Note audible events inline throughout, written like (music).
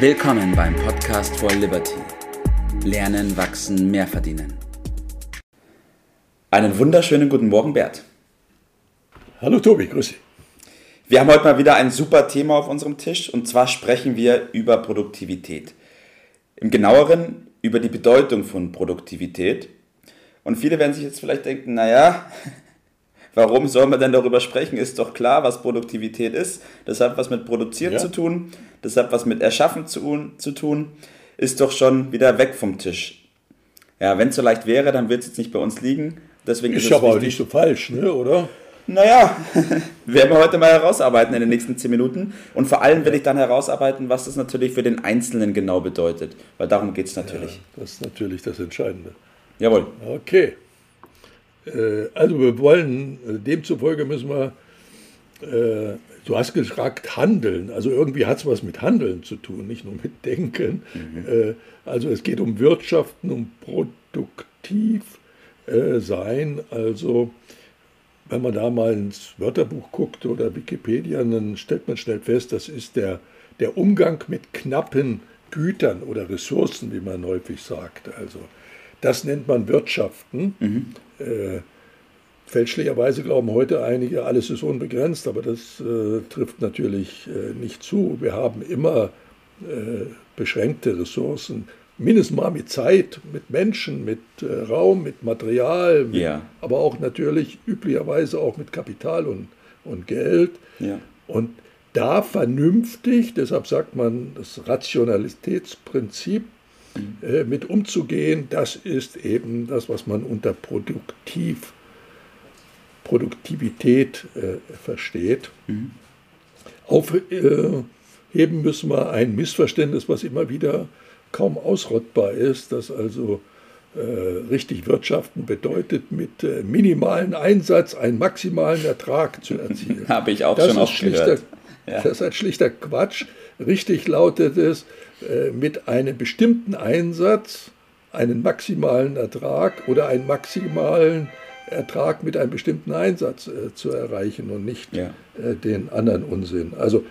Willkommen beim Podcast for Liberty. Lernen, wachsen, mehr verdienen. Einen wunderschönen guten Morgen, Bert. Hallo Tobi, grüß dich. Wir haben heute mal wieder ein super Thema auf unserem Tisch und zwar sprechen wir über Produktivität. Im genaueren über die Bedeutung von Produktivität. Und viele werden sich jetzt vielleicht denken, naja, Warum soll man denn darüber sprechen? Ist doch klar, was Produktivität ist. Das hat was mit Produzieren ja. zu tun. Das hat was mit Erschaffen zu, zu tun. Ist doch schon wieder weg vom Tisch. Ja, wenn es so leicht wäre, dann wird es jetzt nicht bei uns liegen. Deswegen ist, ist aber auch nicht so falsch, ne? oder? Naja, (laughs) werden wir heute mal herausarbeiten in den nächsten 10 Minuten. Und vor allem will ich dann herausarbeiten, was das natürlich für den Einzelnen genau bedeutet. Weil darum geht es natürlich. Ja, das ist natürlich das Entscheidende. Jawohl. Okay. Äh, also wir wollen, äh, demzufolge müssen wir, äh, du hast gefragt, handeln. Also irgendwie hat es was mit Handeln zu tun, nicht nur mit Denken. Mhm. Also es geht um Wirtschaften, um produktiv sein. Also wenn man da mal ins Wörterbuch guckt oder Wikipedia, dann stellt man schnell fest, das ist der, der Umgang mit knappen Gütern oder Ressourcen, wie man häufig sagt. Also das nennt man Wirtschaften. Mhm. Äh, fälschlicherweise glauben heute einige, alles ist unbegrenzt, aber das äh, trifft natürlich äh, nicht zu. Wir haben immer äh, beschränkte Ressourcen, mindestens mal mit Zeit, mit Menschen, mit äh, Raum, mit Material, mit, ja. aber auch natürlich üblicherweise auch mit Kapital und, und Geld. Ja. Und da vernünftig, deshalb sagt man das Rationalitätsprinzip, äh, mit umzugehen, das ist eben das, was man unter produktiv, Produktivität äh, versteht. Mhm. Aufheben müssen wir ein Missverständnis, was immer wieder kaum ausrottbar ist, dass also äh, richtig wirtschaften bedeutet, mit äh, minimalen Einsatz einen maximalen Ertrag zu erzielen. (laughs) Habe ich auch das schon oft gehört. Ja. Das ist ein schlichter Quatsch. Richtig lautet es, äh, mit einem bestimmten Einsatz einen maximalen Ertrag oder einen maximalen Ertrag mit einem bestimmten Einsatz äh, zu erreichen und nicht ja. äh, den anderen Unsinn. Also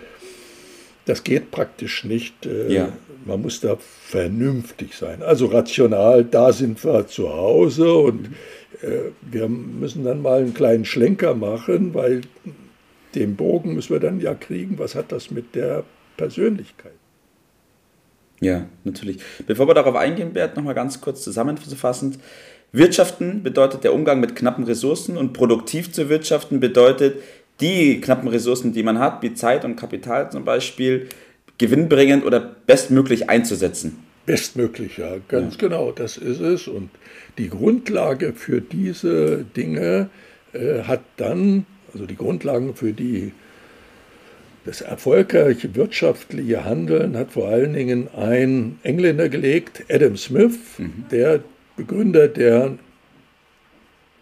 das geht praktisch nicht. Äh, ja. Man muss da vernünftig sein. Also rational, da sind wir zu Hause und. Äh, wir müssen dann mal einen kleinen Schlenker machen, weil den Bogen müssen wir dann ja kriegen. Was hat das mit der Persönlichkeit? Ja, natürlich. Bevor wir darauf eingehen, Bert, nochmal ganz kurz zusammenfassend. Wirtschaften bedeutet der Umgang mit knappen Ressourcen und produktiv zu wirtschaften bedeutet, die knappen Ressourcen, die man hat, wie Zeit und Kapital zum Beispiel, gewinnbringend oder bestmöglich einzusetzen. Bestmöglich, ja, ganz ja. genau, das ist es. Und die Grundlage für diese Dinge äh, hat dann, also die Grundlagen für die das erfolgreiche wirtschaftliche Handeln hat vor allen Dingen ein Engländer gelegt, Adam Smith, mhm. der Begründer der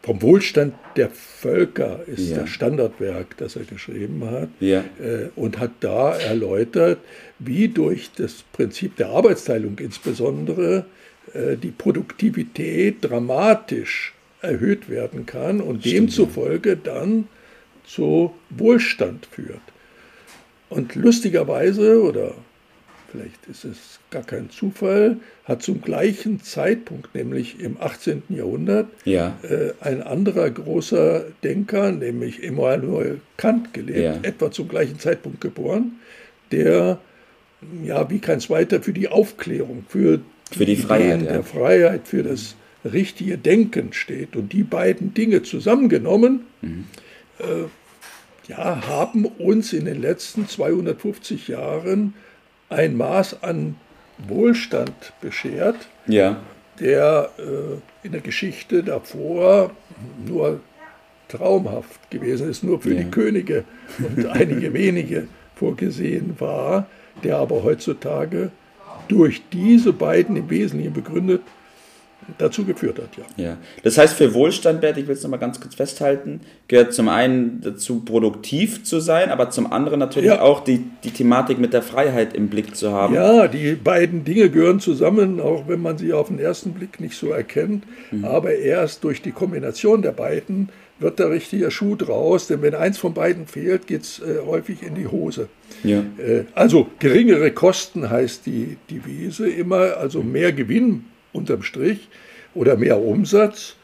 vom Wohlstand der Völker ist ja. das Standardwerk, das er geschrieben hat, ja. Äh, und hat da erläutert, wie durch das Prinzip der Arbeitsteilung insbesondere äh, die Produktivität dramatisch erhöht werden kann und Stimmt. demzufolge dann zu Wohlstand führt. Und lustigerweise, oder vielleicht ist es gar kein Zufall, hat zum gleichen Zeitpunkt, nämlich im 18. Jahrhundert, ja. äh, ein anderer großer Denker, nämlich Immanuel Kant, gelebt, ja. etwa zum gleichen Zeitpunkt geboren, der ja wie kein zweiter für die Aufklärung, für, für die, die Freiheit, ja. der Freiheit, für das richtige Denken steht. Und die beiden Dinge zusammengenommen, mhm. Äh, ja, haben uns in den letzten 250 Jahren ein Maß an Wohlstand beschert, ja. der äh, in der Geschichte davor nur traumhaft gewesen ist, nur für ja. die Könige und (laughs) einige wenige vorgesehen war, der aber heutzutage durch diese beiden im Wesentlichen begründet dazu geführt hat, ja. ja. Das heißt, für Wohlstand, Bert, ich will es nochmal ganz kurz festhalten, gehört zum einen dazu, produktiv zu sein, aber zum anderen natürlich ja. auch die, die Thematik mit der Freiheit im Blick zu haben. Ja, die beiden Dinge gehören zusammen, auch wenn man sie auf den ersten Blick nicht so erkennt. Mhm. Aber erst durch die Kombination der beiden wird der richtige Schuh draus, denn wenn eins von beiden fehlt, geht es äh, häufig in die Hose. Ja. Äh, also geringere Kosten heißt die Devise immer, also mehr Gewinn unterm Strich oder mehr Umsatz,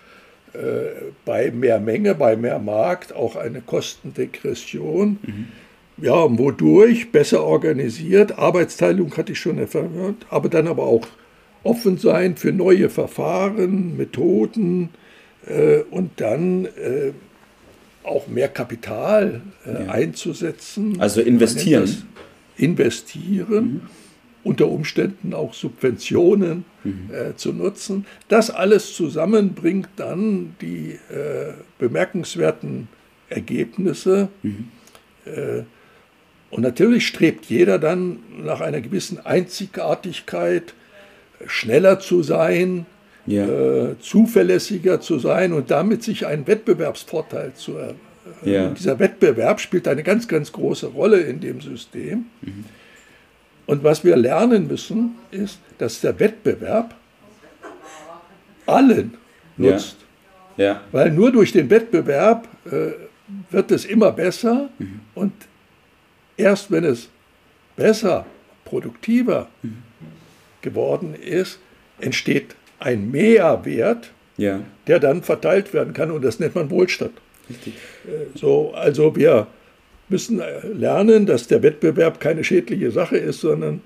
äh, bei mehr Menge, bei mehr Markt auch eine Kostendegression. Mhm. Ja, wodurch besser organisiert, Arbeitsteilung hatte ich schon erwähnt, aber dann aber auch offen sein für neue Verfahren, Methoden, äh, und dann äh, auch mehr Kapital äh, ja. einzusetzen. Also investieren. Investieren. Mhm. Unter Umständen auch Subventionen mhm. äh, zu nutzen. Das alles zusammen bringt dann die äh, bemerkenswerten Ergebnisse. Mhm. Äh, und natürlich strebt jeder dann nach einer gewissen Einzigartigkeit, schneller zu sein, ja. äh, zuverlässiger zu sein und damit sich einen Wettbewerbsvorteil zu erlangen. Ja. Dieser Wettbewerb spielt eine ganz, ganz große Rolle in dem System. Mhm. Und was wir lernen müssen, ist, dass der Wettbewerb allen nutzt. Ja. Ja. Weil nur durch den Wettbewerb äh, wird es immer besser mhm. und erst wenn es besser, produktiver mhm. geworden ist, entsteht ein Mehrwert, ja. der dann verteilt werden kann und das nennt man Wohlstand. Richtig. Äh, so, also wir müssen äh, lernen, dass der Wettbewerb keine schädliche Sache ist, sondern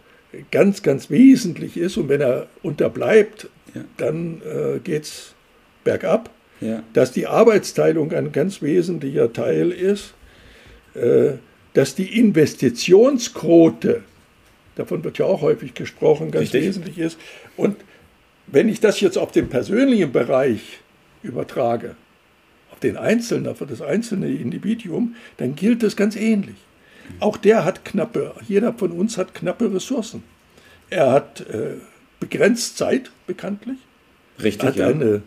ganz, ganz wesentlich ist und wenn er unterbleibt, ja. dann äh, geht es bergab. Ja. Dass die Arbeitsteilung ein ganz wesentlicher Teil ist, äh, dass die Investitionsquote, davon wird ja auch häufig gesprochen, ganz Richtig. wesentlich ist und wenn ich das jetzt auf den persönlichen Bereich übertrage, den Einzelnen, auf das einzelne Individuum, dann gilt es ganz ähnlich. Auch der hat knappe, jeder von uns hat knappe Ressourcen. Er hat äh, begrenzt Zeit, bekanntlich. Richtig. Er hat ja. eine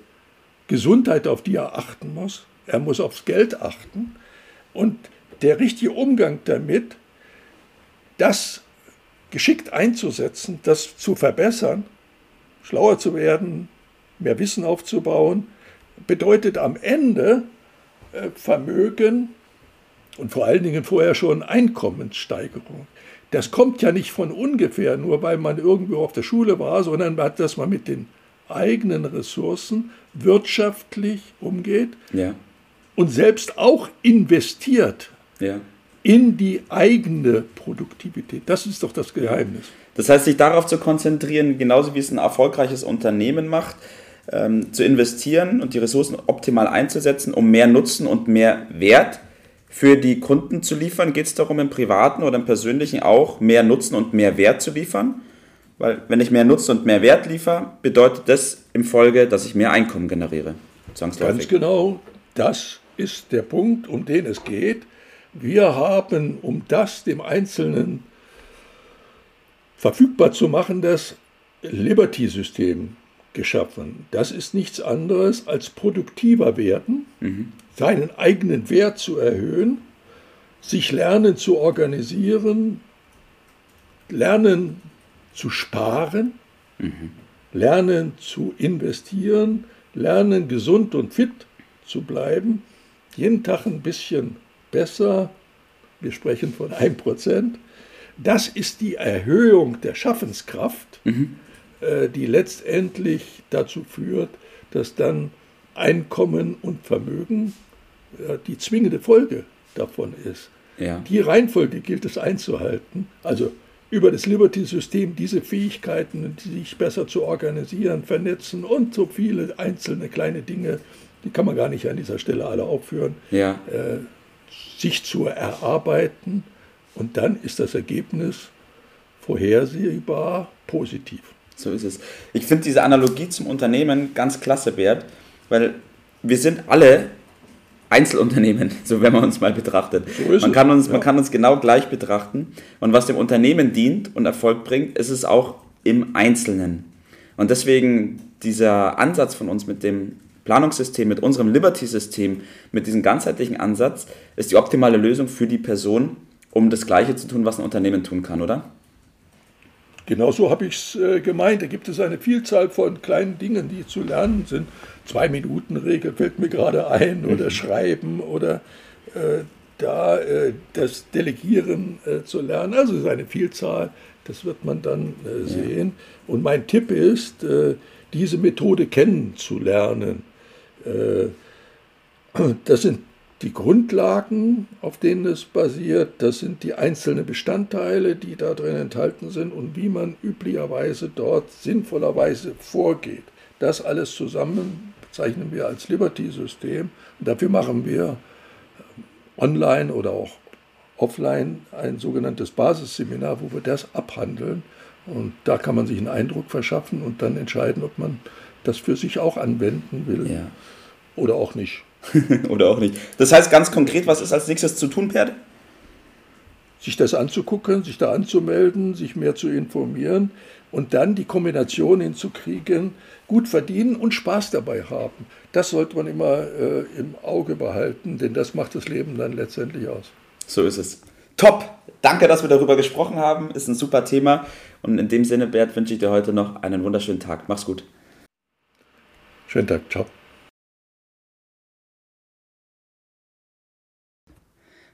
Gesundheit, auf die er achten muss. Er muss aufs Geld achten. Und der richtige Umgang damit, das geschickt einzusetzen, das zu verbessern, schlauer zu werden, mehr Wissen aufzubauen, bedeutet am Ende äh, Vermögen und vor allen Dingen vorher schon Einkommenssteigerung. Das kommt ja nicht von ungefähr, nur weil man irgendwo auf der Schule war, sondern dass man mit den eigenen Ressourcen wirtschaftlich umgeht ja. und selbst auch investiert ja. in die eigene Produktivität. Das ist doch das Geheimnis. Das heißt, sich darauf zu konzentrieren, genauso wie es ein erfolgreiches Unternehmen macht, ähm, zu investieren und die Ressourcen optimal einzusetzen, um mehr Nutzen und mehr Wert für die Kunden zu liefern. Geht es darum, im privaten oder im persönlichen auch mehr Nutzen und mehr Wert zu liefern? Weil wenn ich mehr Nutzen und mehr Wert liefere, bedeutet das im Folge, dass ich mehr Einkommen generiere. Ganz genau, das ist der Punkt, um den es geht. Wir haben, um das dem Einzelnen verfügbar zu machen, das Liberty-System geschaffen. Das ist nichts anderes als produktiver werden, mhm. seinen eigenen Wert zu erhöhen, sich lernen zu organisieren, lernen zu sparen, mhm. lernen zu investieren, lernen gesund und fit zu bleiben, jeden Tag ein bisschen besser, wir sprechen von 1%, das ist die Erhöhung der Schaffenskraft, mhm. Äh, die letztendlich dazu führt, dass dann Einkommen und Vermögen äh, die zwingende Folge davon ist. Ja. Die Reihenfolge gilt es einzuhalten. Also über das Liberty-System diese Fähigkeiten, sich besser zu organisieren, vernetzen und so viele einzelne kleine Dinge, die kann man gar nicht an dieser Stelle alle aufführen, ja. äh, sich zu erarbeiten und dann ist das Ergebnis vorhersehbar positiv. So ist es. Ich finde diese Analogie zum Unternehmen ganz klasse, Bert, weil wir sind alle Einzelunternehmen, (laughs) so wenn man uns mal betrachtet. So man, kann uns, ja. man kann uns genau gleich betrachten. Und was dem Unternehmen dient und Erfolg bringt, ist es auch im Einzelnen. Und deswegen dieser Ansatz von uns mit dem Planungssystem, mit unserem Liberty-System, mit diesem ganzheitlichen Ansatz, ist die optimale Lösung für die Person, um das Gleiche zu tun, was ein Unternehmen tun kann, oder? Genauso habe ich es äh, gemeint. Da gibt es eine Vielzahl von kleinen Dingen, die zu lernen sind. Zwei-Minuten-Regel fällt mir gerade ein oder mhm. Schreiben oder äh, da äh, das Delegieren äh, zu lernen. Also es ist eine Vielzahl, das wird man dann äh, sehen. Ja. Und mein Tipp ist, äh, diese Methode kennenzulernen. das sind die Grundlagen, auf denen es basiert, das sind die einzelnen Bestandteile, die da drin enthalten sind und wie man üblicherweise dort sinnvollerweise vorgeht. Das alles zusammen bezeichnen wir als Liberty-System und dafür machen wir äh, online oder auch offline ein sogenanntes Basisseminar, wo wir das abhandeln und da kann man sich einen Eindruck verschaffen und dann entscheiden, ob man das für sich auch anwenden will ja. oder auch nicht. (laughs) Oder auch nicht. Das heißt ganz konkret, was ist als nächstes zu tun, Perde? Sich das anzugucken, sich da anzumelden, sich mehr zu informieren und dann die Kombination hinzukriegen, gut verdienen und Spaß dabei haben. Das sollte man immer äh, im Auge behalten, denn das macht das Leben dann letztendlich aus. So ist es. Top! Danke, dass wir darüber gesprochen haben. Ist ein super Thema. Und in dem Sinne, Bert, wünsche ich dir heute noch einen wunderschönen Tag. Mach's gut. Schönen Tag. Ciao.